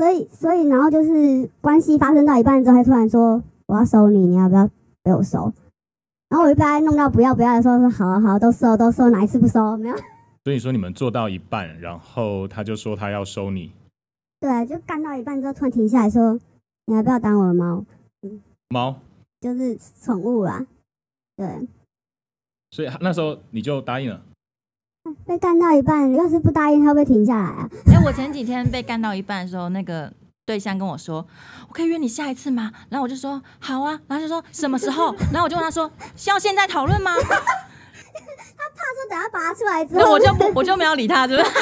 所以所以然后就是关系发生到一半之后，他突然说我要收你，你要不要被我收？然后我就被他弄到不要不要的时候，说好啊好啊，都收都收，哪一次不收？没有。所以说你们做到一半，然后他就说他要收你。对，就干到一半之后，突然停下来说：“你要不要当我的猫？”嗯，猫就是宠物啦。对。所以那时候你就答应了。被干到一半，要是不答应，他会不会停下来啊？哎、欸，我前几天被干到一半的时候，那个对象跟我说：“我可以约你下一次吗？”然后我就说：“好啊。”然后就说什么时候？然后我就问他说：“需要现在讨论吗？” 他怕说等下拔出来之后，我就不我就没有理他，对不对？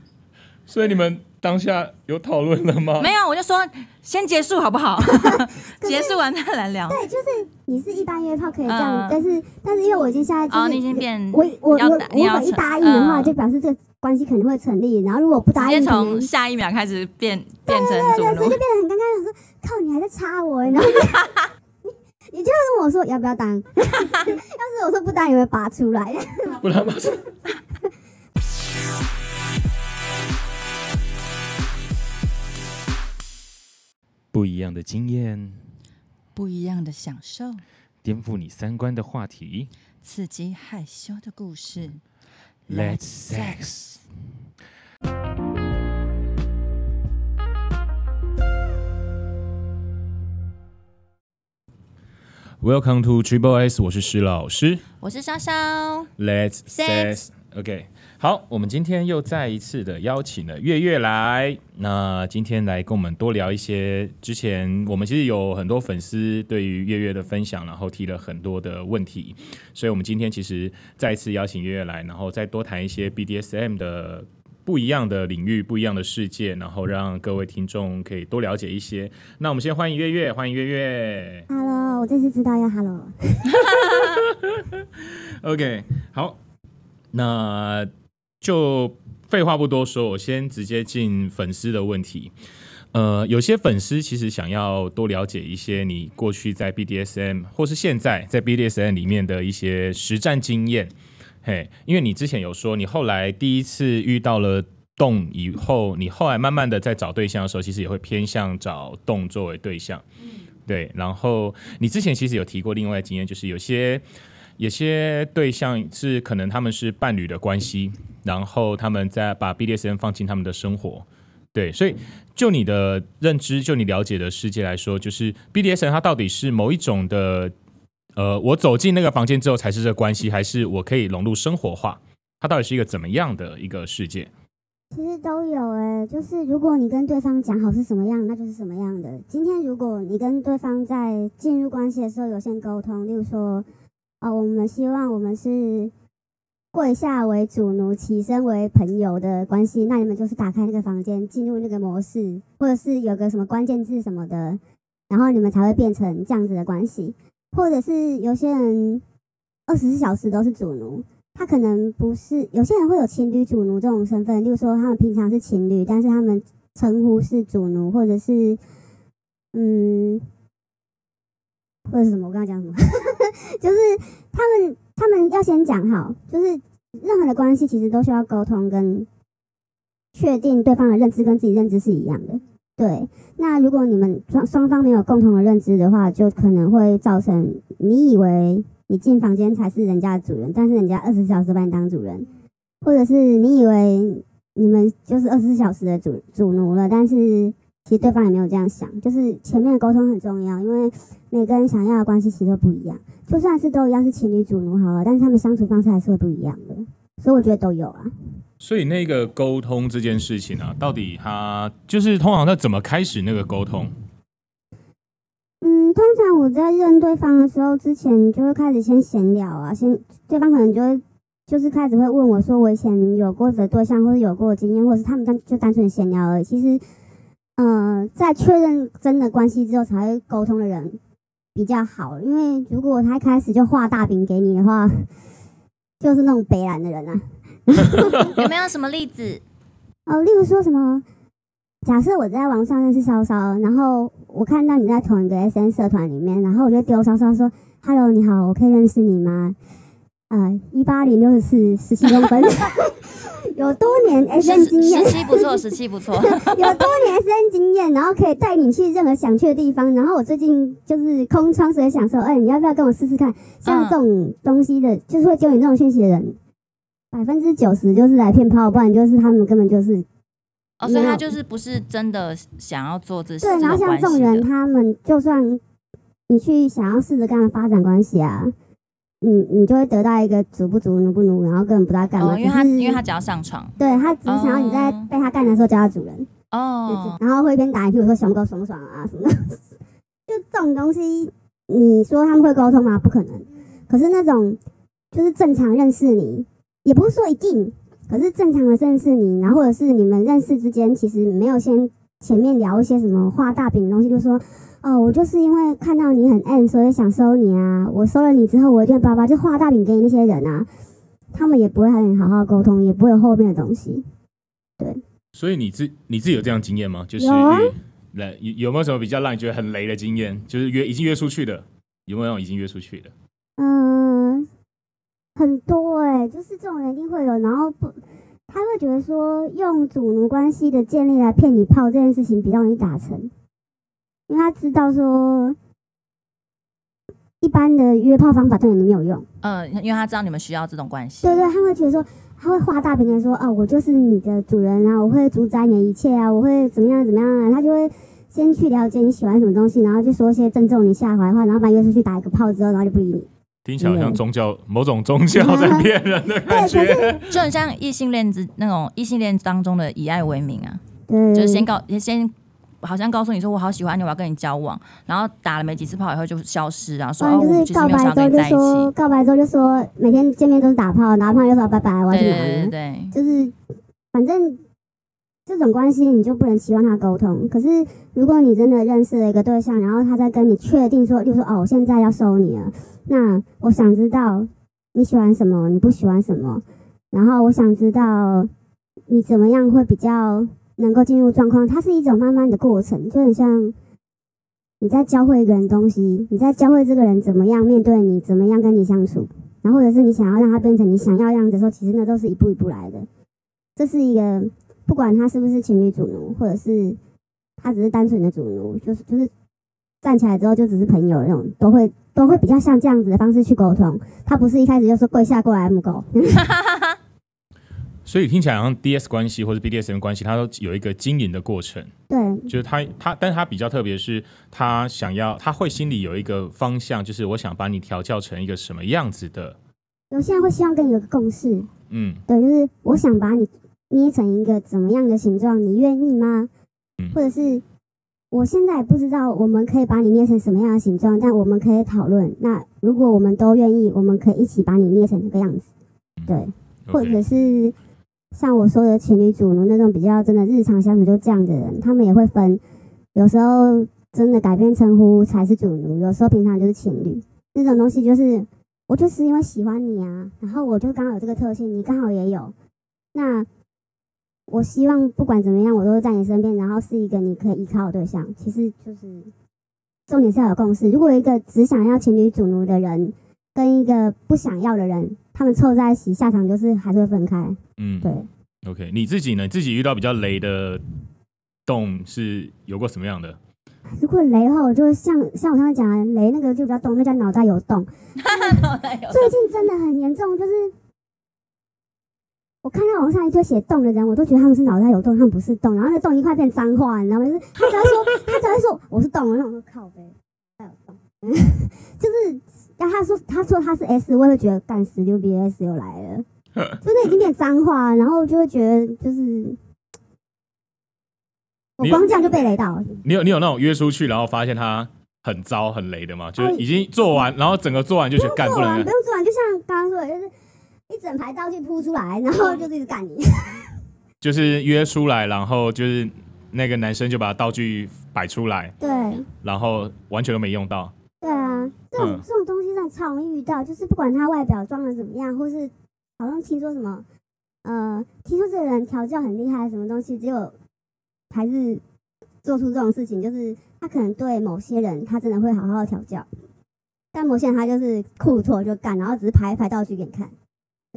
所以你们。当下有讨论了吗？没有，我就说先结束好不好？结束完再来聊。对，就是你是一般约炮可以这样，呃、但是但是因为我已经现在就是、哦、你已经变我我我我我一答应的话，就表示这个关系可能会成立。然后如果不答应，从下一秒开始变变成主对，所以就变得很尴尬。我说靠，你还在插我，然后你 你就问我说要不要当？要是我说不当，你会拔出来？不然拔不一样的经验，不一样的享受，颠覆你三观的话题，刺激害羞的故事。Let's sex。Welcome to Triple S，我是施老师，我是潇潇。Let's sex。OK。好，我们今天又再一次的邀请了月月来。那今天来跟我们多聊一些之前我们其实有很多粉丝对于月月的分享，然后提了很多的问题，所以我们今天其实再一次邀请月月来，然后再多谈一些 BDSM 的不一样的领域、不一样的世界，然后让各位听众可以多了解一些。那我们先欢迎月月，欢迎月月。Hello，我这次知道要 Hello。OK，好，那。就废话不多说，我先直接进粉丝的问题。呃，有些粉丝其实想要多了解一些你过去在 BDSM 或是现在在 BDSM 里面的一些实战经验。嘿，因为你之前有说，你后来第一次遇到了动以后，你后来慢慢的在找对象的时候，其实也会偏向找动作为对象。对，然后你之前其实有提过另外的经验，就是有些有些对象是可能他们是伴侣的关系。然后他们再把 BDSM 放进他们的生活，对，所以就你的认知，就你了解的世界来说，就是 BDSM 它到底是某一种的，呃，我走进那个房间之后才是这个关系，还是我可以融入生活化？它到底是一个怎么样的一个世界？其实都有哎，就是如果你跟对方讲好是什么样，那就是什么样的。今天如果你跟对方在进入关系的时候有先沟通，例如说，哦，我们希望我们是。跪下为主奴，起身为朋友的关系，那你们就是打开那个房间，进入那个模式，或者是有个什么关键字什么的，然后你们才会变成这样子的关系。或者是有些人二十四小时都是主奴，他可能不是，有些人会有情侣主奴这种身份，例如说他们平常是情侣，但是他们称呼是主奴，或者是嗯，或者是什么？我刚刚讲什么？就是他们。他们要先讲好，就是任何的关系其实都需要沟通跟确定对方的认知跟自己认知是一样的。对，那如果你们双双方没有共同的认知的话，就可能会造成你以为你进房间才是人家的主人，但是人家二十四小时把你当主人，或者是你以为你们就是二十四小时的主主奴了，但是。其实对方也没有这样想，就是前面的沟通很重要，因为每个人想要的关系其实都不一样。就算是都一样是情侣主奴好了，但是他们相处方式还是会不一样的，所以我觉得都有啊。所以那个沟通这件事情啊，到底他就是通常他怎么开始那个沟通？嗯，通常我在认对方的时候，之前就会开始先闲聊啊，先对方可能就会就是开始会问我说我以前有过的对象，或者有过的经验，或者是他们单就单纯闲聊而已。其实。嗯、呃，在确认真的关系之后才会沟通的人比较好，因为如果他一开始就画大饼给你的话，就是那种北烂的人啊。有 没有什么例子？哦，例如说什么？假设我在网上认识骚骚，然后我看到你在同一个 S N 社团里面，然后我就丢骚骚说：“Hello，你好，我可以认识你吗？”呃，一八零六十四，十七公分。有多年 S N 经验，十七不错，十七不错，有多年 S N 经验，然后可以带你去任何想去的地方。然后我最近就是空窗，所以想说，哎、欸，你要不要跟我试试看？像这种东西的，嗯、就是会丢你这种讯息的人，百分之九十就是来骗炮，不然就是他们根本就是。哦，所以他就是不是真的想要做这些。对，然后像这种人，他们就算你去想要试着跟他们发展关系啊。你你就会得到一个足不足，奴不奴，然后根本不知道干嘛。哦，因为他因为他只要上床，对他只想要你在被他干的时候叫他主人。哦。然后会一边打一屁股说熊哥爽不爽啊什么的。就这种东西，你说他们会沟通吗？不可能。可是那种就是正常认识你，也不是说一定，可是正常的认识你，然后或者是你们认识之间，其实没有先前面聊一些什么画大饼的东西，就说。哦，我就是因为看到你很暗所以想收你啊。我收了你之后，我一定爸爸就画大饼给你那些人啊，他们也不会和你好好沟通，也不会有后面的东西。对，所以你自你自己有这样经验吗？就是有啊，来有有没有什么比较让你觉得很雷的经验？就是约已经约出去的，有没有已经约出去的？嗯，很多哎、欸，就是这种人一定会有，然后不，他会觉得说用主奴关系的建立来骗你炮这件事情比较容易达成。因为他知道说，一般的约炮方法对你们没有用。嗯，因为他知道你们需要这种关系。对对，他会觉得说，他会画大饼的说，哦，我就是你的主人啊，我会主宰你的一切啊，我会怎么样怎么样啊，他就会先去了解你喜欢什么东西，然后就说一些正中你下怀的话，然后把你约出去打一个炮之后，然后就不理你。听起来好像宗教某种宗教在骗人的感觉，就很像异性恋之那种异性恋当中的以爱为名啊，对，就是先告先。好像告诉你说我好喜欢你，我要跟你交往，然后打了没几次炮以后就消失，然后说哦，就是告白之后就说告白之后就说每天见面都是打炮，打炮就说拜拜，我要去对，就是反正这种关系你就不能期望他沟通。可是如果你真的认识了一个对象，然后他在跟你确定说，就说哦，我现在要收你了，那我想知道你喜欢什么，你不喜欢什么，然后我想知道你怎么样会比较。能够进入状况，它是一种慢慢的过程，就很像你在教会一个人东西，你在教会这个人怎么样面对你，怎么样跟你相处，然后或者是你想要让他变成你想要样子的时候，其实那都是一步一步来的。这是一个不管他是不是情侣主奴，或者是他只是单纯的主奴，就是就是站起来之后就只是朋友那种，都会都会比较像这样子的方式去沟通。他不是一开始就说跪下过来母狗。所以听起来好像 DS 关系或者 BDSM 关系，它都有一个经营的过程。对，就是他他，但是他比较特别，是他想要，他会心里有一个方向，就是我想把你调教成一个什么样子的。有些人会希望跟你有个共识。嗯，对，就是我想把你捏成一个怎么样的形状，你愿意吗？嗯，或者是我现在也不知道我们可以把你捏成什么样的形状，但我们可以讨论。那如果我们都愿意，我们可以一起把你捏成这个样子。对，嗯 okay. 或者是。像我说的情侣主奴那种比较真的日常相处就这样的人，他们也会分，有时候真的改变称呼才是主奴，有时候平常就是情侣。那种东西就是我就是因为喜欢你啊，然后我就刚好有这个特性，你刚好也有。那我希望不管怎么样，我都是在你身边，然后是一个你可以依靠的对象。其实就是重点是要有共识。如果一个只想要情侣主奴的人跟一个不想要的人，他们凑在一起，下场就是还是会分开。嗯，对。OK，你自己呢？你自己遇到比较雷的洞是有过什么样的？如果雷的话，我就像像我刚才讲的，雷那个就比较洞，那叫脑袋有洞。脑袋有洞。最近真的很严重，就是我看到网上一堆写洞的人，我都觉得他们是脑袋有洞，他们不是洞。然后那洞一块变脏话，你知道吗？就是他只要说，他只要说我是洞，然后我说靠北，他有洞，就是。但他说他说他是 S，我也会觉得干死六 B S 又来了，真的已经变脏话，然后就会觉得就是我光这样就被雷到。你有你有那种约出去，然后发现他很糟很雷的吗？就是已经做完，然后整个做完就去干，不能不用做完，就像刚刚说的，就是一整排道具铺出来，然后就是一直干你。就是约出来，然后就是那个男生就把道具摆出来，对，然后完全都没用到。对啊，这种、嗯、这种东西上超容易遇到，就是不管他外表装的怎么样，或是好像听说什么，呃，听说这个人调教很厉害，什么东西，只有还是做出这种事情，就是他可能对某些人他真的会好好的调教，但某些人他就是裤脱就干，然后只是排一排道具给你看。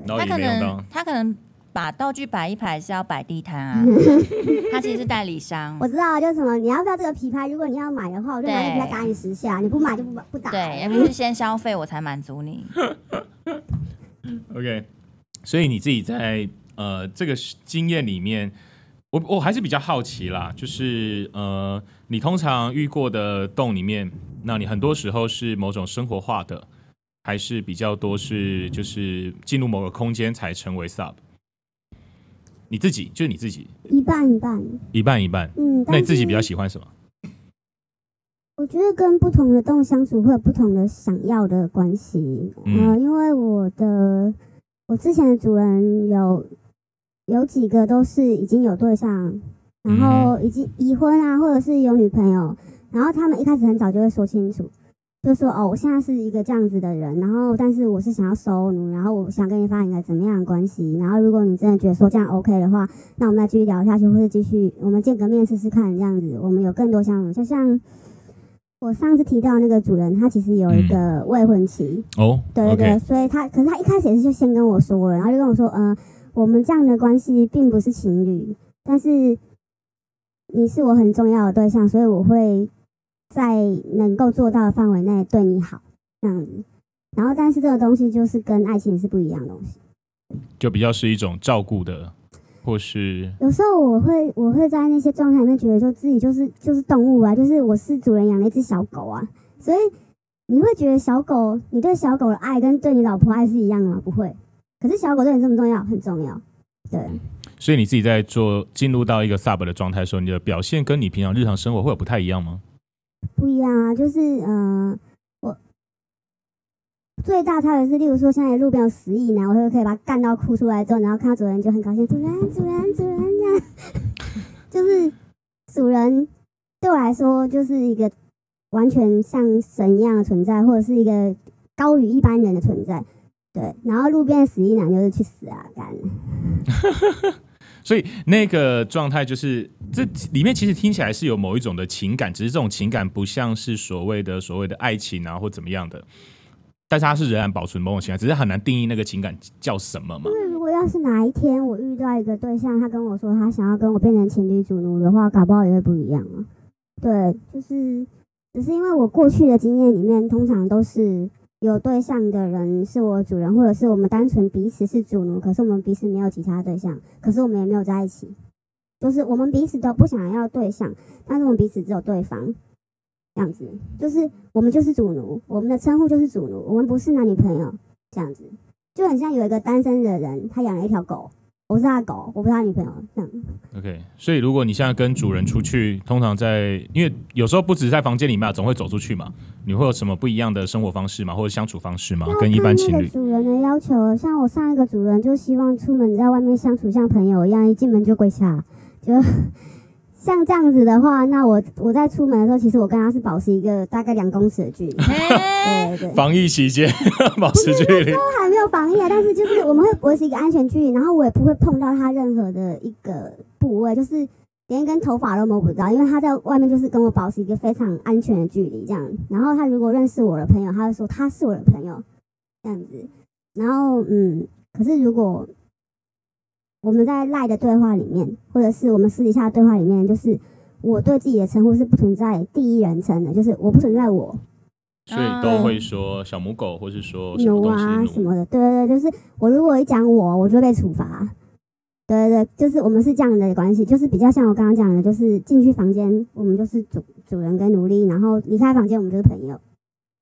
他可能他可能把道具摆一排是要摆地摊啊，他其实是代理商。我知道，就是什么，你要不要这个皮拍？如果你要买的话，我就买皮拍打你十下；你不买就不不打。对，要不是先消费我才满足你。OK，所以你自己在呃这个经验里面，我我还是比较好奇啦，就是呃你通常遇过的洞里面，那你很多时候是某种生活化的，还是比较多是就是进入某个空间才成为 Sub？你自己就是你自己一半一半，一半一半。嗯，那你自己比较喜欢什么？我觉得跟不同的动物相处会有不同的想要的关系。嗯、呃，因为我的我之前的主人有有几个都是已经有对象，然后已经已婚啊，或者是有女朋友，然后他们一开始很早就会说清楚，就说哦，我现在是一个这样子的人，然后但是我是想要收奴，然后我想跟你发展一个怎么样的关系，然后如果你真的觉得说这样 OK 的话，那我们再继续聊下去，或者继续我们见个面试试看，这样子我们有更多相处，就像。我上次提到那个主人，他其实有一个未婚妻。嗯、哦，对对对.所以他可是他一开始也是就先跟我说了，然后就跟我说，嗯、呃，我们这样的关系并不是情侣，但是你是我很重要的对象，所以我会在能够做到的范围内对你好，这样子。然后，但是这个东西就是跟爱情是不一样的东西，就比较是一种照顾的。或是有时候我会我会在那些状态里面觉得说自己就是就是动物啊，就是我是主人养了一只小狗啊，所以你会觉得小狗你对小狗的爱跟对你老婆爱是一样的吗？不会，可是小狗对你这么重要，很重要，对。所以你自己在做进入到一个 sub 的状态的时候，你的表现跟你平常日常生活会有不太一样吗？不一样啊，就是嗯。呃最大差别是，例如说，现在路边有死异男，我会可以把他干到哭出来之后，然后看到主人就很高兴，主人，主人，主人这样，就是主人对我来说就是一个完全像神一样的存在，或者是一个高于一般人的存在。对，然后路边的死异男就是去死啊，干。所以那个状态就是这里面其实听起来是有某一种的情感，只是这种情感不像是所谓的所谓的爱情啊，或怎么样的。但是他是仍然保存某种情感，只是很难定义那个情感叫什么嘛。因为如果要是哪一天我遇到一个对象，他跟我说他想要跟我变成情侣主奴的话，搞不好也会不一样啊。对，就是只是因为我过去的经验里面，通常都是有对象的人是我主人，或者是我们单纯彼此是主奴，可是我们彼此没有其他对象，可是我们也没有在一起，就是我们彼此都不想要对象，但是我们彼此只有对方。这样子，就是我们就是主奴，我们的称呼就是主奴，我们不是男女朋友。这样子就很像有一个单身的人，他养了一条狗，我是他的狗，我不是他女朋友。这样。OK，所以如果你现在跟主人出去，通常在，因为有时候不只是在房间里面，总会走出去嘛，你会有什么不一样的生活方式吗？或者相处方式吗？跟一般情侣？主人的要求，像我上一个主人就希望出门在外面相处像朋友一样，一进门就跪下，就。像这样子的话，那我我在出门的时候，其实我跟他是保持一个大概两公尺的距离。对对对。防疫期间 保持距离。都还没有防疫啊，但是就是我们会维持一个安全距离，然后我也不会碰到他任何的一个部位，就是连一根头发都摸不到，因为他在外面就是跟我保持一个非常安全的距离这样。然后他如果认识我的朋友，他会说他是我的朋友这样子。然后嗯，可是如果。我们在赖的对话里面，或者是我们私底下的对话里面，就是我对自己的称呼是不存在第一人称的，就是我不存在我，所以都会说小母狗，或是说牛啊什么的。对对对，就是我如果一讲我，我就会被处罚。对对对，就是我们是这样的关系，就是比较像我刚刚讲的，就是进去房间，我们就是主主人跟奴隶，然后离开房间，我们就是朋友。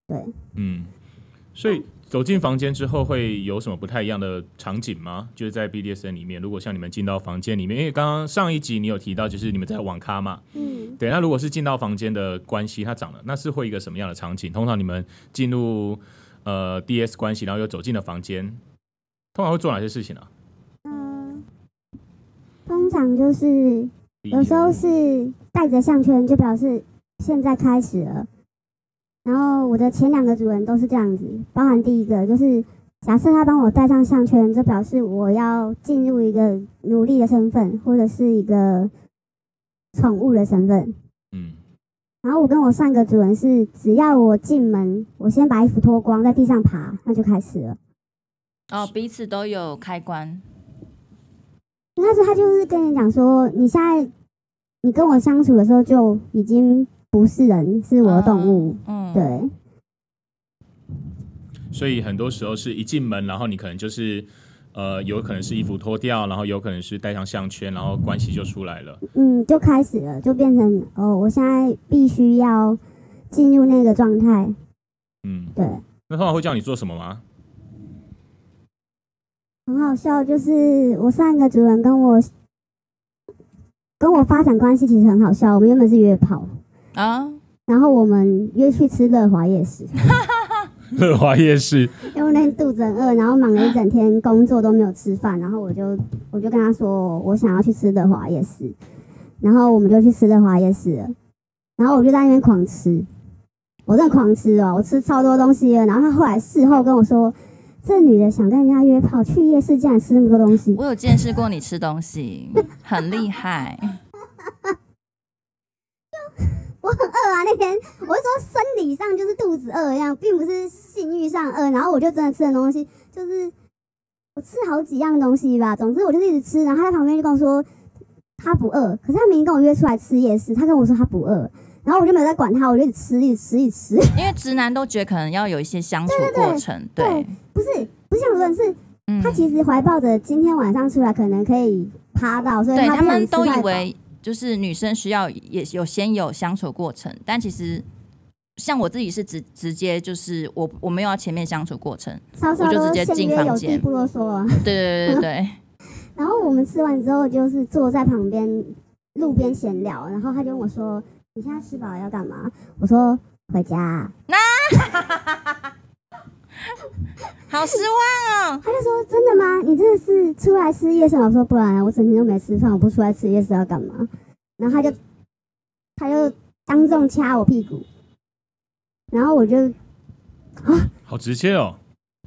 对，嗯，所以。走进房间之后会有什么不太一样的场景吗？就是在 BDSN 里面，如果像你们进到房间里面，因为刚刚上一集你有提到，就是你们在网咖嘛，嗯，对。那如果是进到房间的关系，它长了，那是会一个什么样的场景？通常你们进入呃 DS 关系，然后又走进了房间，通常会做哪些事情呢？嗯，通常就是有时候是带着项圈，就表示现在开始了。然后我的前两个主人都是这样子，包含第一个就是假设他帮我戴上项圈，就表示我要进入一个奴隶的身份，或者是一个宠物的身份。嗯。然后我跟我上一个主人是，只要我进门，我先把衣服脱光，在地上爬，那就开始了。哦，彼此都有开关。那时候他就是跟你讲说，你现在你跟我相处的时候就已经不是人，是我的动物。嗯，对。所以很多时候是一进门，然后你可能就是。呃，有可能是衣服脱掉，然后有可能是戴上项圈，然后关系就出来了。嗯，就开始了，就变成哦，我现在必须要进入那个状态。嗯，对。那他们会叫你做什么吗？很好笑，就是我上一个主人跟我跟我发展关系，其实很好笑。我们原本是约炮啊，然后我们约去吃乐华夜市。乐华夜市，因为那天肚子很饿，然后忙了一整天工作都没有吃饭，然后我就我就跟他说，我想要去吃乐华夜市，然后我们就去吃乐华夜市了，然后我就在那边狂吃，我真的狂吃哦，我吃超多东西了，然后他后来事后跟我说，这女的想跟人家约炮去夜市，竟然吃那么多东西。我有见识过你吃东西，很厉害。那 天我是说生理上就是肚子饿一样，并不是性欲上饿。然后我就真的吃的东西，就是我吃好几样东西吧。总之我就是一直吃。然后他在旁边就跟我说他不饿，可是他明明跟我约出来吃夜市，他跟我说他不饿。然后我就没有在管他，我就一直吃，一直吃，一直吃。因为直男都觉得可能要有一些相处过程，对，对，对，对，不是不是相处过程，是他其实怀抱着今天晚上出来可能可以趴到，所以他，他们都以为。就是女生需要也有先有相处过程，但其实像我自己是直直接就是我我没有要前面相处过程，稍稍我就直接进房间，不啰嗦啊。对对对对对。然后我们吃完之后，就是坐在旁边路边闲聊，然后他就问我说：“你现在吃饱了要干嘛？”我说：“回家。”那。好失望哦！他就说：“真的吗？你真的是出来吃夜市？”我说：“不然，我整天都没吃饭，我不出来吃夜市要干嘛？”然后他就他就当众掐我屁股，然后我就啊，好直接哦！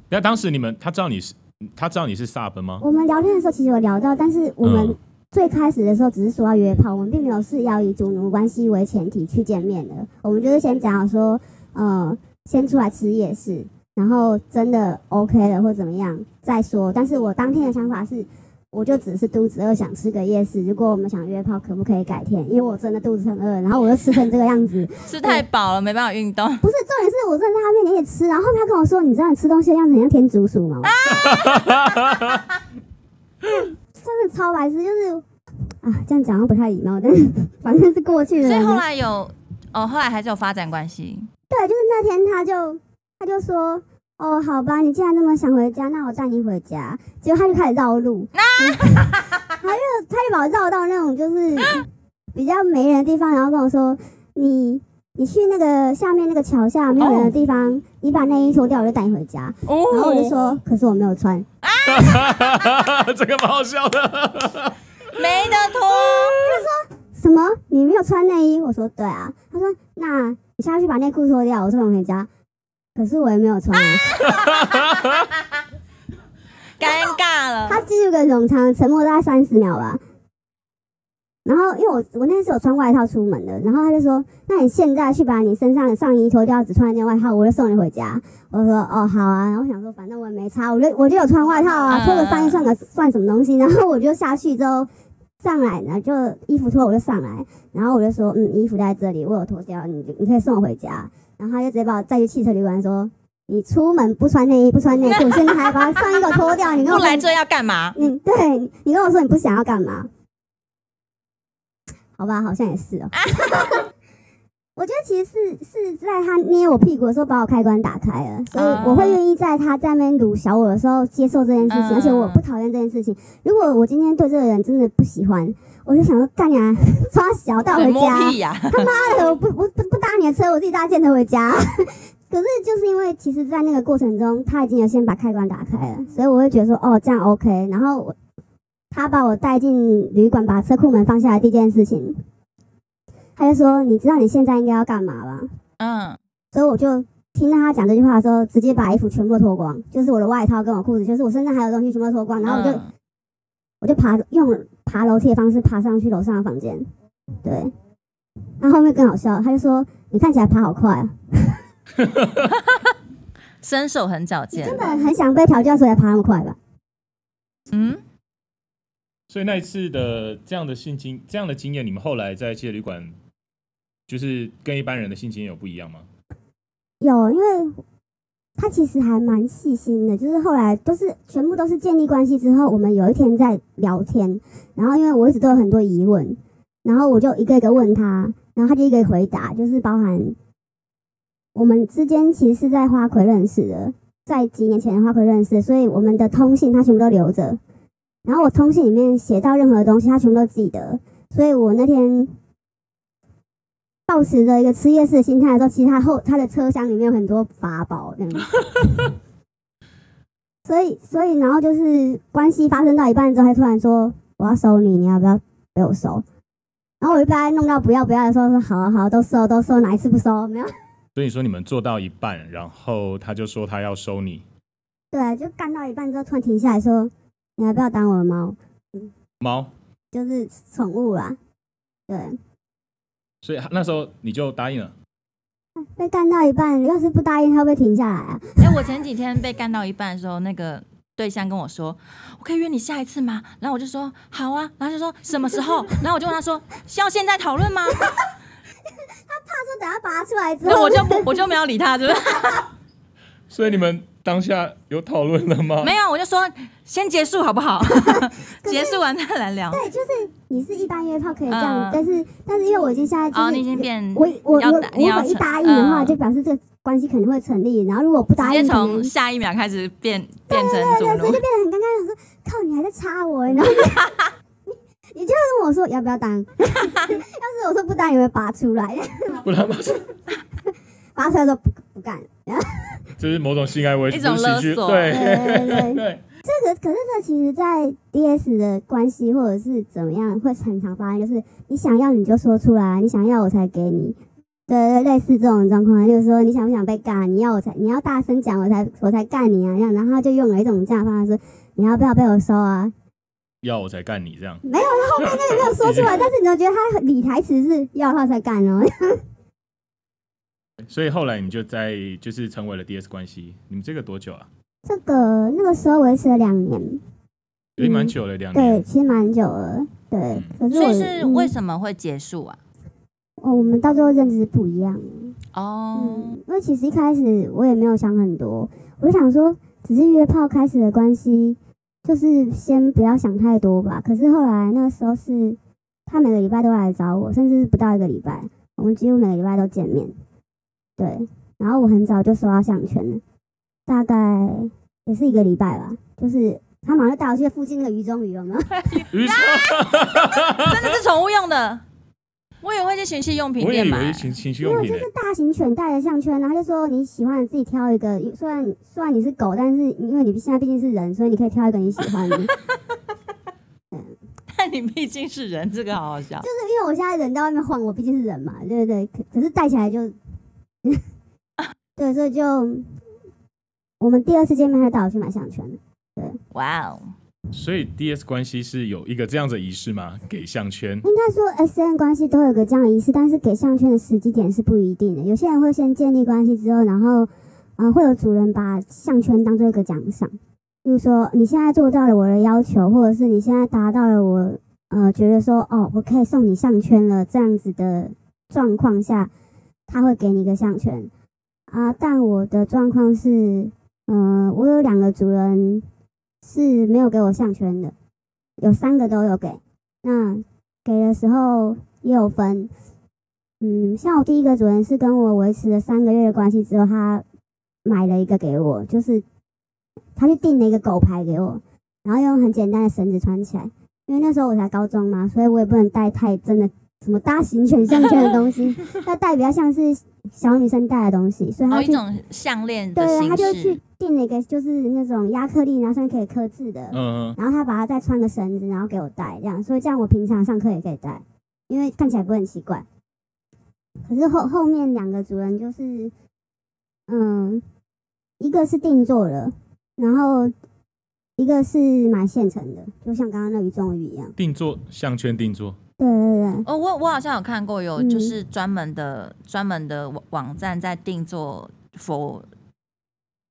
那当时你们他知道你是他知道你是 Sub 吗？我们聊天的时候其实有聊到，但是我们最开始的时候只是说要约炮，我们并没有是要以主奴关系为前提去见面的。我们就是先讲说，呃，先出来吃夜市。然后真的 OK 了或怎么样再说，但是我当天的想法是，我就只是肚子饿想吃个夜市。如果我们想约炮，可不可以改天？因为我真的肚子很饿，然后我又吃成这个样子，吃太饱了没办法运动。不是重点是我真的在他面前也吃，然后他跟我说：“你知道你吃东西的样子很像天竺鼠吗？” 真的超白痴，就是啊，这样讲又不太礼貌，但是 反正是过去了。所以后来有哦，后来还是有发展关系。对，就是那天他就。他就说：“哦，好吧，你既然那么想回家，那我带你回家。”结果他就开始绕路，啊、他就他就把我绕到那种就是比较没人的地方，然后跟我说：“你你去那个下面那个桥下没有人的地方，哦、你把内衣脱掉，我就带你回家。哦”然后我就说：“可是我没有穿。啊 ”这个蛮好笑的，没得脱。他说：“什么？你没有穿内衣？”我说：“对啊。”他说：“那你下去把内裤脱掉，我送你回家。”可是我也没有穿，尴尬了。他进入个冗长沉默，大概三十秒吧。然后因为我我那天是有穿外套出门的，然后他就说：“那你现在去把你身上的上衣脱掉，只穿一件外套，我就送你回家。”我说：“哦，好啊。”然后我想说，反正我也没差，我就我就有穿外套啊，脱个上衣算个算什么东西？然后我就下去之后上来呢，就衣服脱我就上来，然后我就说：“嗯，衣服在这里，我有脱掉，你你可以送我回家。”然后他就直接把我载去汽车旅馆，说：“你出门不穿内衣，不穿内裤，现在还把上衣给脱掉，你跟我不来这要干嘛？你对你跟我说你不想要干嘛？好吧，好像也是哦。我觉得其实是是在他捏我屁股的时候，把我开关打开了，所以我会愿意在他在那边撸小我的时候接受这件事情，而且我不讨厌这件事情。如果我今天对这个人真的不喜欢，我就想说干呀，抓小带回家，他妈的，我不不不不搭你的车，我自己搭电车回家。可是就是因为其实，在那个过程中，他已经有先把开关打开了，所以我会觉得说，哦，这样 OK。然后我他把我带进旅馆，把车库门放下来，第一件事情。他就说：“你知道你现在应该要干嘛吧？”嗯，所以我就听到他讲这句话的时候，直接把衣服全部脱光，就是我的外套跟我裤子，就是我身上还有东西全部脱光，然后我就、嗯、我就爬用爬楼梯的方式爬上去楼上的房间。对，然后后面更好笑，他就说：“你看起来爬好快啊！”身手很矫健，根本很想被调教，所以才爬那么快吧？嗯。所以那一次的这样的性经这样的经验，你们后来在汽车旅馆，就是跟一般人的性经验有不一样吗？有，因为他其实还蛮细心的，就是后来都是全部都是建立关系之后，我们有一天在聊天，然后因为我一直都有很多疑问，然后我就一个一个问他，然后他就一个回答，就是包含我们之间其实是在花魁认识的，在几年前的花魁认识，所以我们的通信他全部都留着。然后我通信里面写到任何东西，他全部都记得。所以我那天抱持着一个吃夜市的心态的时候，其实他后他的车厢里面有很多法宝这样子。所以，所以，然后就是关系发生到一半之后，他突然说：“我要收你，你要不要被我收？”然后我就被他弄到不要不要的时候，说：“好啊好啊，都收都收，哪一次不收？没有。”所以说你们做到一半，然后他就说他要收你。对，就干到一半之后，突然停下来说。你要不要当我的猫？猫就是宠物啦，对。所以那时候你就答应了。被干到一半，要是不答应，他会不会停下来啊？哎、欸，我前几天被干到一半的时候，那个对象跟我说：“我可以约你下一次吗？”然后我就说：“好啊。”然后就说：“什么时候？”然后我就问他说：“需要现在讨论吗？” 他怕说等下拔出来之后，我就不我就没有理他，是不是？所以你们。当下有讨论了吗？没有，我就说先结束好不好？结束完再来聊。对，就是你是一般约炮可以这样，嗯、但是但是因为我已经现在就是、哦、你已经变我我我你要我一答应的话，就表示这个关系肯定会成立。然后如果不答应，从下一秒开始变变成主奴，所以就变得很尴尬。我说靠，你还在插我，然后你 你就跟我说要不要当？要是我说不当，你会拔出来？不然拔出来，拔出来都不不干。就是某种性爱危险，一种勒索。对对对对，这个可是这其实，在 DS 的关系或者是怎么样，会很常发生，就是你想要你就说出来，你想要我才给你。对对，类似这种状况，就是说你想不想被干，你要我才，你要大声讲我才我才干你啊，这样，然后他就用了一种这样的方式，你要不要被我收啊？要我才干你这样？没有，他后面那个没有说出来，但是你都觉得他理台词是要他才干哦。所以后来你就在就是成为了 DS 关系，你们这个多久啊？这个那个时候维持了两年，也蛮久了，两年。对，其实蛮久了。对，嗯、可是所以是为什么会结束啊？哦，我们到最后认知不一样哦、嗯。因为其实一开始我也没有想很多，我就想说只是约炮开始的关系，就是先不要想太多吧。可是后来那个时候是他每个礼拜都来找我，甚至是不到一个礼拜，我们几乎每个礼拜都见面。对，然后我很早就收到项圈了，大概也是一个礼拜吧。就是他马上就带我去附近那个 鱼中鱼了吗？鱼 中真的是宠物用的，我也会去情趣用品店买。情情趣用品，就是大型犬戴的项圈，然后就说你喜欢的自己挑一个。虽然虽然你是狗，但是因为你现在毕竟是人，所以你可以挑一个你喜欢的。但你毕竟是人，这个好好笑。就是因为我现在人在外面晃，我毕竟是人嘛，对不对？可可是戴起来就。对，所以就我们第二次见面，还带我去买项圈。对，哇哦！所以 DS 关系是有一个这样子的仪式吗？给项圈？应该说 S N 关系都有个这样的仪式，但是给项圈的时机点是不一定的。有些人会先建立关系之后，然后嗯、呃，会有主人把项圈当做一个奖赏，比如说你现在做到了我的要求，或者是你现在达到了我呃觉得说哦，我可以送你项圈了这样子的状况下。他会给你一个项圈啊，但我的状况是，嗯、我有两个主人是没有给我项圈的，有三个都有给。那给的时候也有分，嗯，像我第一个主人是跟我维持了三个月的关系之后，他买了一个给我，就是他去订了一个狗牌给我，然后用很简单的绳子穿起来，因为那时候我才高中嘛，所以我也不能戴太真的。什么大型犬项圈的东西，它戴比较像是小女生戴的东西，所以它是、哦、一种项链。对，他就去订了一个，就是那种亚克力，然后上面可以刻字的。嗯。然后他把它再穿个绳子，然后给我戴，这样，所以这样我平常上课也可以戴，因为看起来不会很奇怪。可是后后面两个主人就是，嗯，一个是定做了，然后一个是买现成的，就像刚刚那鱼中鱼一样。定做项圈，定做。对对对，哦，我我好像有看过，有就是专门的专、嗯、门的网网站在定做 for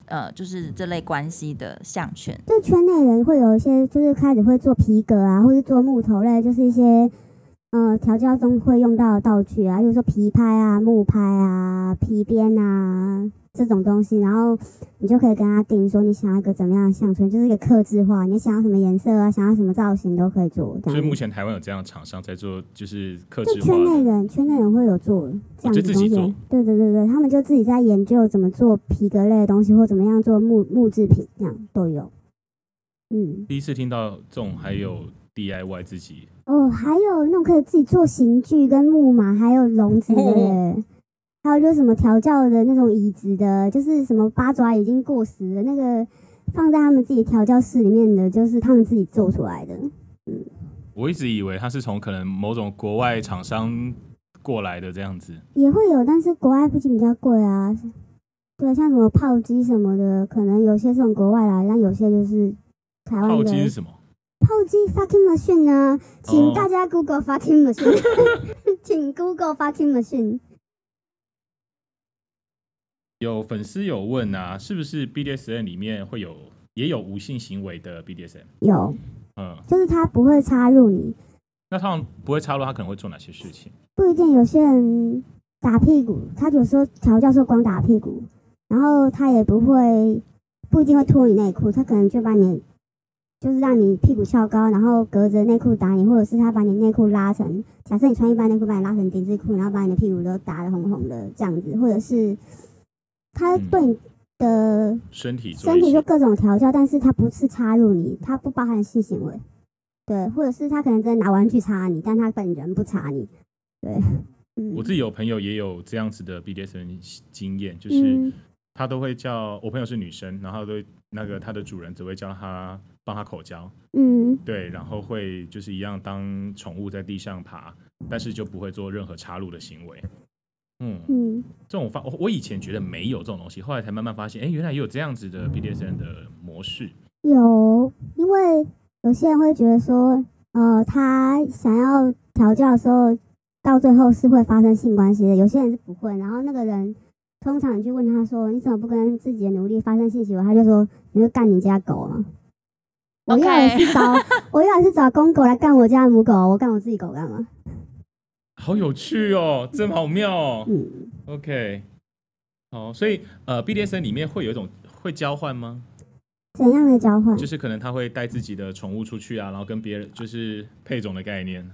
呃，就是这类关系的项圈。就圈内人会有一些，就是开始会做皮革啊，或是做木头类，就是一些呃调教中会用到的道具啊，比如说皮拍啊、木拍啊、皮鞭啊。这种东西，然后你就可以跟他定说你想要一个怎么样的项圈，就是一个客制化，你想要什么颜色啊，想要什么造型都可以做。所以目前台湾有这样的厂商在做，就是刻字化。圈内人，圈内人会有做这样子东西。对对对对，他们就自己在研究怎么做皮革类的东西，或怎么样做木木制品，这样都有。嗯，第一次听到这种还有 DIY 自己。哦，还有那种可以自己做刑具跟木马，还有笼子的。哦还有就是什么调教的那种椅子的，就是什么八爪已经过时了，那个放在他们自己调教室里面的，就是他们自己做出来的。嗯，我一直以为他是从可能某种国外厂商过来的这样子，也会有，但是国外毕竟比较贵啊。对，像什么炮机什么的，可能有些是从国外来，但有些就是台湾的。炮机是什么？炮机 fucking machine 呢？请大家 Google fucking machine，请 Google fucking machine。有粉丝有问啊，是不是 BDSM 里面会有也有无性行为的 BDSM？有，嗯，就是他不会插入你。那他不会插入，他可能会做哪些事情？不一定，有些人打屁股，他有时候调教授光打屁股，然后他也不会不一定会脱你内裤，他可能就把你就是让你屁股翘高，然后隔着内裤打你，或者是他把你内裤拉成，假设你穿一般内裤，把你拉成丁字裤，然后把你的屁股都打得红红的这样子，或者是。他对你的身体身体就各种调教，但是他不是插入你，他不包含性行为，对，或者是他可能真的拿玩具插你，但他本人不插你，对。嗯、我自己有朋友也有这样子的 BDSM 经验，就是他都会叫我朋友是女生，然后都那个他的主人只会叫他帮他口交，嗯，对，然后会就是一样当宠物在地上爬，但是就不会做任何插入的行为。嗯嗯，这种发我我以前觉得没有这种东西，后来才慢慢发现，哎，原来也有这样子的 BDSM 的模式。有，因为有些人会觉得说，呃，他想要调教的时候，到最后是会发生性关系的。有些人是不会，然后那个人通常你去问他说，你怎么不跟自己的奴隶发生性行为？他就说，你会干你家狗啊？Okay. 我要的是找 我要的是找公狗来干我家的母狗，我干我自己狗干嘛？好有趣哦，真好妙哦。嗯，OK，好，所以呃，BDSN 里面会有一种会交换吗？怎样的交换？就是可能他会带自己的宠物出去啊，然后跟别人就是配种的概念。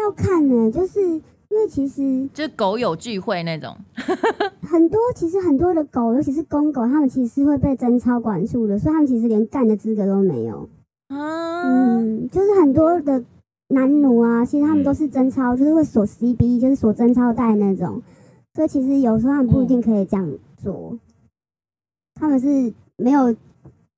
要看呢，就是因为其实就是狗友聚会那种，很多其实很多的狗，尤其是公狗，他们其实是会被贞操管束的，所以他们其实连干的资格都没有。啊，嗯，就是很多的。男奴啊，其实他们都是贞操，就是会锁 CB，就是锁贞操带那种。所以其实有时候他们不一定可以这样做，他们是没有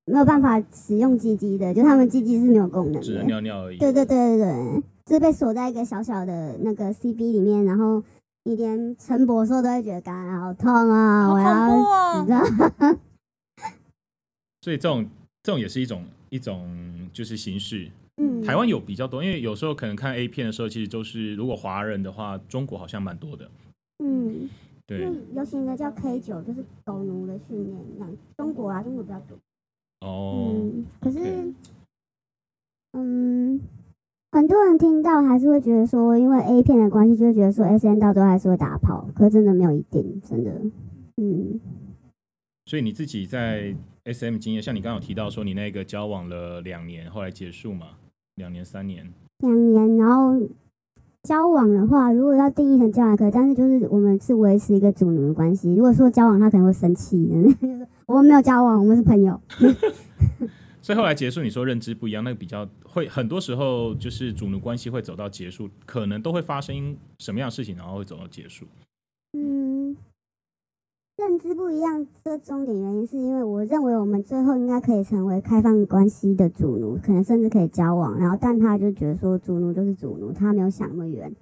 没有办法使用鸡鸡的，就他们鸡鸡是没有功能的，只能尿尿而已。对对对对对，就是被锁在一个小小的那个 CB 里面，然后你连晨勃的时候都会觉得干好痛啊，我要死啊！所以这种这种也是一种一种就是形式。嗯，台湾有比较多，因为有时候可能看 A 片的时候，其实就是如果华人的话，中国好像蛮多的。嗯，对，流行的叫 K 九，就是狗奴的训练，那中国啊，中国比较多。哦，嗯，可是嗯，很多人听到还是会觉得说，因为 A 片的关系，就会觉得说 S N 到最后还是会打炮，可是真的没有一定，真的，嗯。所以你自己在 SM 经验，像你刚刚有提到说，你那个交往了两年，后来结束嘛？两年、三年，两年，然后交往的话，如果要定义成交往可以，但是就是我们是维持一个主奴的关系。如果说交往，他可能会生气的。我们没有交往，我们是朋友。所以后来结束，你说认知不一样，那个比较会很多时候就是主奴关系会走到结束，可能都会发生什么样的事情，然后会走到结束。嗯。认知不一样，这重点原因是因为我认为我们最后应该可以成为开放关系的主奴，可能甚至可以交往。然后，但他就觉得说主奴就是主奴，他没有想那么远。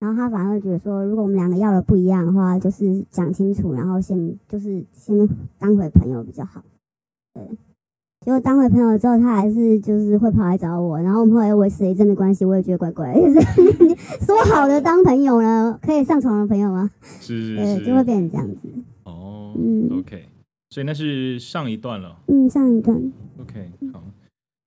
然后他反而会觉得说，如果我们两个要的不一样的话，就是讲清楚，然后先就是先当回朋友比较好。对，结果当回朋友之后，他还是就是会跑来找我，然后我们后来维持了一阵的关系，我也觉得怪怪。就是 说好的当朋友呢，可以上床的朋友吗？是是是，对，就会变成这样子。嗯，OK，所以那是上一段了。嗯，上一段。OK，好，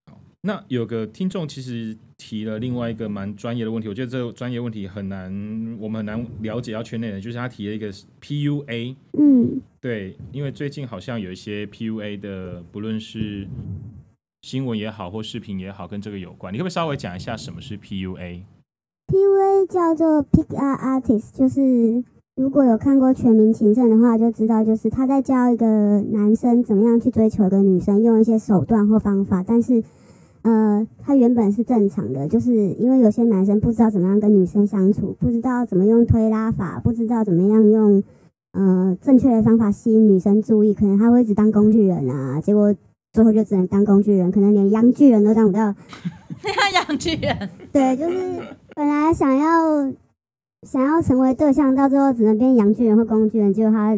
好。那有个听众其实提了另外一个蛮专业的问题，我觉得这个专业问题很难，我们很难了解到圈内人，就是他提了一个 PUA。嗯，对，因为最近好像有一些 PUA 的，不论是新闻也好，或视频也好，跟这个有关。你可不可以稍微讲一下什么是 PUA？PUA 叫做 Pick Up Artist，就是。如果有看过《全民情圣》的话，就知道就是他在教一个男生怎么样去追求一个女生，用一些手段或方法。但是，呃，他原本是正常的，就是因为有些男生不知道怎么样跟女生相处，不知道怎么用推拉法，不知道怎么样用呃正确的方法吸引女生注意，可能他会一直当工具人啊，结果最后就只能当工具人，可能连洋巨人都当不到。洋巨人？对，就是本来想要。想要成为对象，到最后只能变洋巨人或工具人，结果他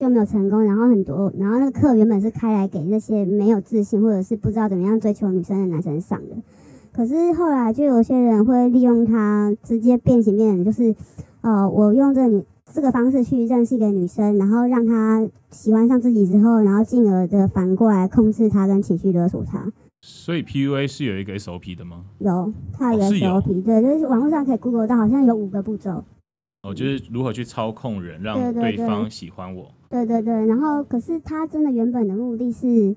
就没有成功。然后很多，然后那个课原本是开来给那些没有自信或者是不知道怎么样追求女生的男生上的，可是后来就有些人会利用他直接变形变成，就是呃，我用这个女这个方式去认识一个女生，然后让她喜欢上自己之后，然后进而的反过来控制她跟情绪勒索她。所以 PUA 是有一个 SOP 的吗？有，它有一个 SOP，、哦、对，就是网络上可以 Google 到，好像有五个步骤。哦，就是如何去操控人，让对方喜欢我。对对对，然后可是他真的原本的目的是，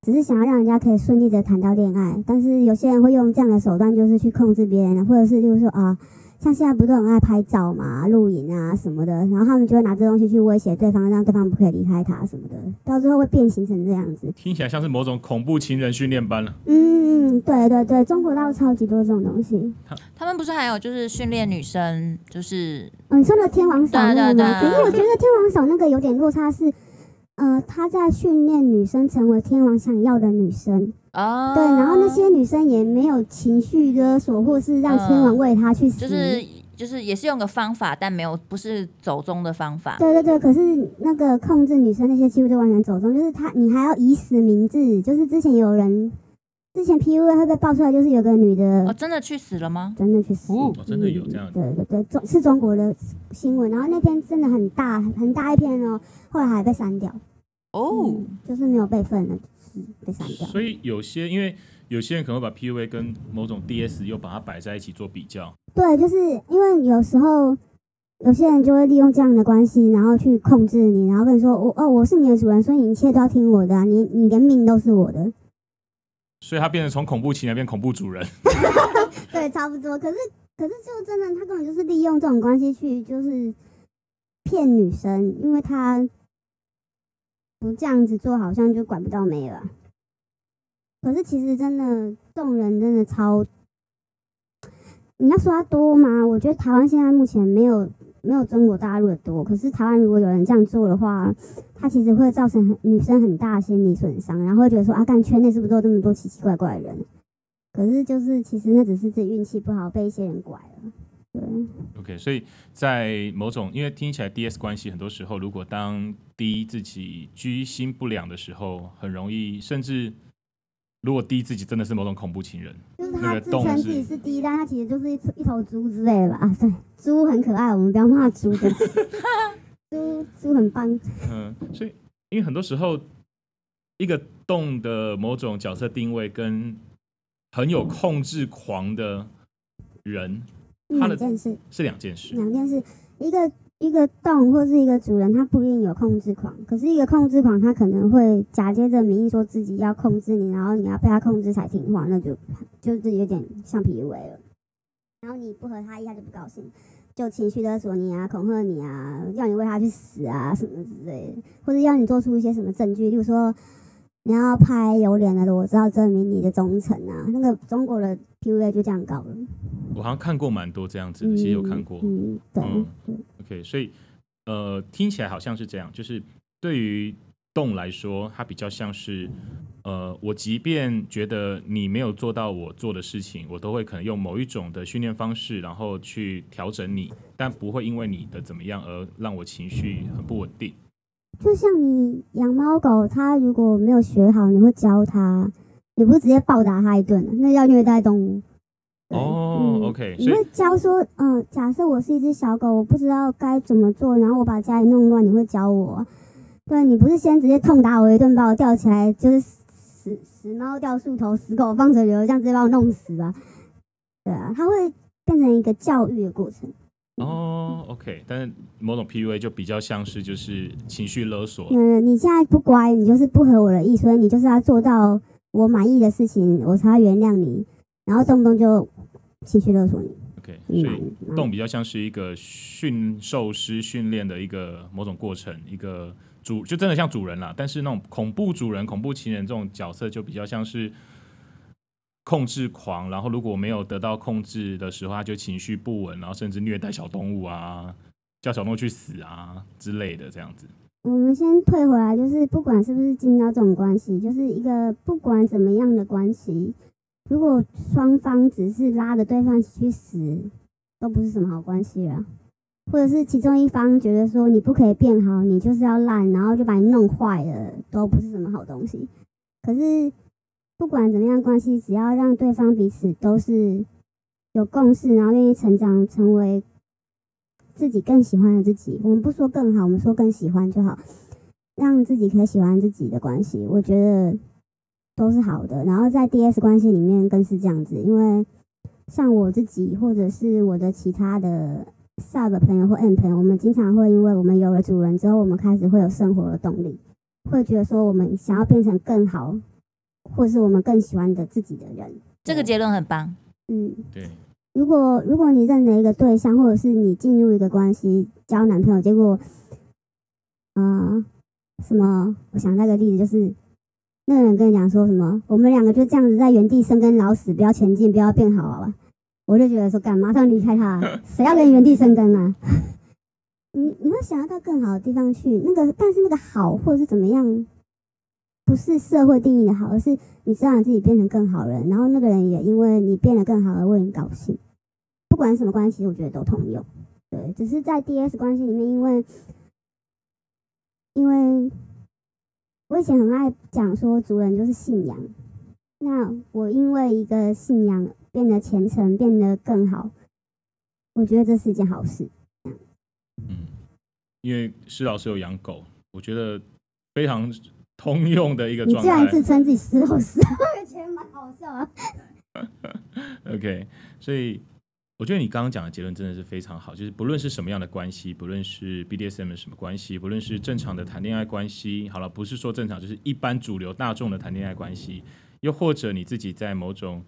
只是想要让人家可以顺利的谈到恋爱，但是有些人会用这样的手段，就是去控制别人，或者是就是说啊。像现在不是很爱拍照嘛，录影啊什么的，然后他们就会拿这东西去威胁对方，让对方不可以离开他什么的，到最后会变形成这样子。听起来像是某种恐怖情人训练班了。嗯，对对对，中国倒是超级多这种东西。他们不是还有就是训练女生，就是嗯，你说的天王嫂那个吗？可是我觉得天王嫂那个有点落差是，呃，他在训练女生成为天王想要的女生。哦，对，然后那些女生也没有情绪勒索，或是让天王为她去死，就是就是也是用个方法，但没有不是走中的方法。对对对，可是那个控制女生那些几乎就完全走中，就是他你还要以死明志，就是之前有人之前 PUA 会被爆出来，就是有个女的哦，真的去死了吗？真的去死了，哦，真的有这样，对对对，中是中国的新闻，然后那篇真的很大很大一篇哦，后来还被删掉，哦，嗯，就是没有备份了。被删掉。所以有些，因为有些人可能会把 PUA 跟某种 DS 又把它摆在一起做比较。对，就是因为有时候有些人就会利用这样的关系，然后去控制你，然后跟你说：“我哦，我是你的主人，所以你一切都要听我的啊，你你连命都是我的。”所以他变成从恐怖情人变恐怖主人。对，差不多。可是可是就真的，他根本就是利用这种关系去就是骗女生，因为他。不这样子做，好像就管不到没了。可是其实真的，众人真的超。你要说他多吗？我觉得台湾现在目前没有没有中国大陆的多。可是台湾如果有人这样做的话，他其实会造成女生很大心理损伤，然后会觉得说啊，干圈内是不是都有这么多奇奇怪怪的人？可是就是其实那只是自己运气不好，被一些人拐了。对 OK，所以在某种，因为听起来 DS 关系很多时候，如果当第一自己居心不良的时候，很容易，甚至如果 D 自己真的是某种恐怖情人，就是他自称自己是 D，但他其实就是一一头猪之类的吧？啊，对，猪很可爱，我们不要骂猪的，猪猪很棒。嗯，所以因为很多时候，一个动的某种角色定位跟很有控制狂的人。两件事是两件事，两件事，一个一个动或是一个主人，他不一定有控制狂，可是一个控制狂，他可能会假借着名义说自己要控制你，然后你要被他控制才听话，那就就是有点像 PUA 了。然后你不和他一下就不高兴，就情绪勒索你啊，恐吓你啊，要你为他去死啊什么之类的，或者要你做出一些什么证据，例如说你要拍有脸的裸照证明你的忠诚啊，那个中国的 PUA 就这样搞了。我好像看过蛮多这样子的，其实有看过。嗯，嗯，嗯，OK，所以呃，听起来好像是这样，就是对于动来说，它比较像是呃，我即便觉得你没有做到我做的事情，我都会可能用某一种的训练方式，然后去调整你，但不会因为你的怎么样而让我情绪很不稳定。就像你养猫狗，它如果没有学好，你会教它，你不是直接暴打它一顿，那叫虐待动物。哦、oh，OK，你会教说，嗯、呃，假设我是一只小狗，我不知道该怎么做，然后我把家里弄乱，你会教我。对，你不是先直接痛打我一顿，把我吊起来，就是死死猫吊树头，死狗放水流，这样直接把我弄死吧？对啊，它会变成一个教育的过程。哦，OK，但是某种 PUA 就比较像是就是情绪勒索。嗯，你现在不乖，你就是不合我的意，所以你就是要做到我满意的事情，我才会原谅你，然后动不动就情绪勒索你。OK，所以动比较像是一个驯兽师训练的一个某种过程，一个。主就真的像主人啦，但是那种恐怖主人、恐怖情人这种角色就比较像是控制狂，然后如果没有得到控制的时候，他就情绪不稳，然后甚至虐待小动物啊，叫小动物去死啊之类的这样子。我们先退回来，就是不管是不是进到这种关系，就是一个不管怎么样的关系，如果双方只是拉着对方去死，都不是什么好关系了。或者是其中一方觉得说你不可以变好，你就是要烂，然后就把你弄坏了，都不是什么好东西。可是不管怎么样关系，只要让对方彼此都是有共识，然后愿意成长，成为自己更喜欢的自己。我们不说更好，我们说更喜欢就好，让自己可以喜欢自己的关系，我觉得都是好的。然后在 DS 关系里面更是这样子，因为像我自己或者是我的其他的。Sub 朋友或 M 朋友，我们经常会因为我们有了主人之后，我们开始会有生活的动力，会觉得说我们想要变成更好，或是我们更喜欢的自己的人。这个结论很棒。嗯，对。如果如果你认了一个对象，或者是你进入一个关系交男朋友，结果，啊、呃，什么？我想那个例子就是，那个人跟你讲说什么？我们两个就这样子在原地生根老死，不要前进，不要变好，好吧？我就觉得说，干马上离开他，谁要跟你原地生根啊？你你会想要到更好的地方去，那个但是那个好或者是怎么样，不是社会定义的好，而是你知道你自己变成更好人，然后那个人也因为你变得更好而为你高兴。不管什么关系，我觉得都通用。对，只是在 DS 关系里面，因为因为我以前很爱讲说，族人就是信仰。那我因为一个信仰。变得虔诚，变得更好，我觉得这是一件好事。嗯，因为施老师有养狗，我觉得非常通用的一个状态。你居然自称自己施老师，我觉得蛮好笑啊。OK，所以我觉得你刚刚讲的结论真的是非常好，就是不论是什么样的关系，不论是 BDSM 什么关系，不论是正常的谈恋爱关系，好了，不是说正常，就是一般主流大众的谈恋爱关系，又或者你自己在某种。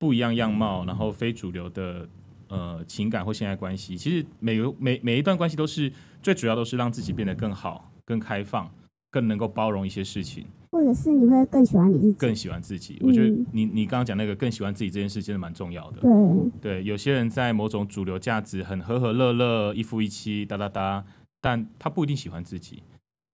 不一样样貌，然后非主流的呃情感或性爱关系，其实每个每每一段关系都是最主要都是让自己变得更好、更开放、更能够包容一些事情，或者是你会更喜欢你自己，更喜欢自己。我觉得你你刚刚讲那个更喜欢自己这件事真的蛮重要的。对对，有些人在某种主流价值很和和乐乐、一夫一妻哒哒哒，但他不一定喜欢自己。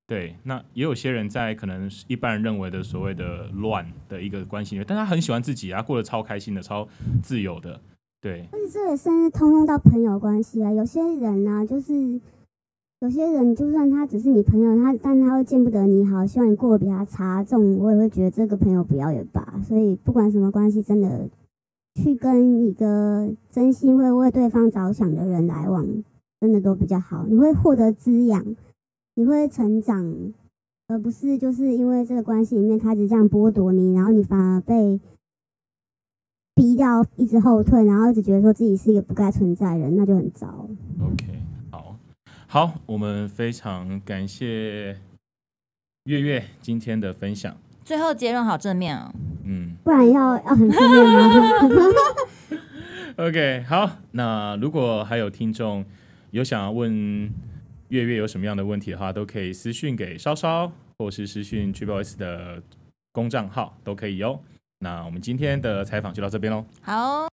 对，那也有些人在可能一般人认为的所谓的乱的一个关系里面，但他很喜欢自己啊，过得超开心的，超自由的。对，而且这也甚至通用到朋友关系啊。有些人呢、啊，就是有些人就算他只是你朋友，他但他会见不得你好，希望你过得比他差，这种我也会觉得这个朋友不要也罢。所以不管什么关系，真的去跟一个真心会为对方着想的人来往，真的都比较好，你会获得滋养。你会成长，而不是就是因为这个关系里面他一直这样剥夺你，然后你反而被逼到一直后退，然后一直觉得说自己是一个不该存在的人，那就很糟。OK，好，我们非常感谢月月今天的分享。最后结论好正面哦，嗯，不然要要很负面吗？OK，好，那如果还有听众有想要问。月月有什么样的问题的话，都可以私讯给稍稍，或是私讯 TripleS 的公账号都可以哟。那我们今天的采访就到这边喽。好。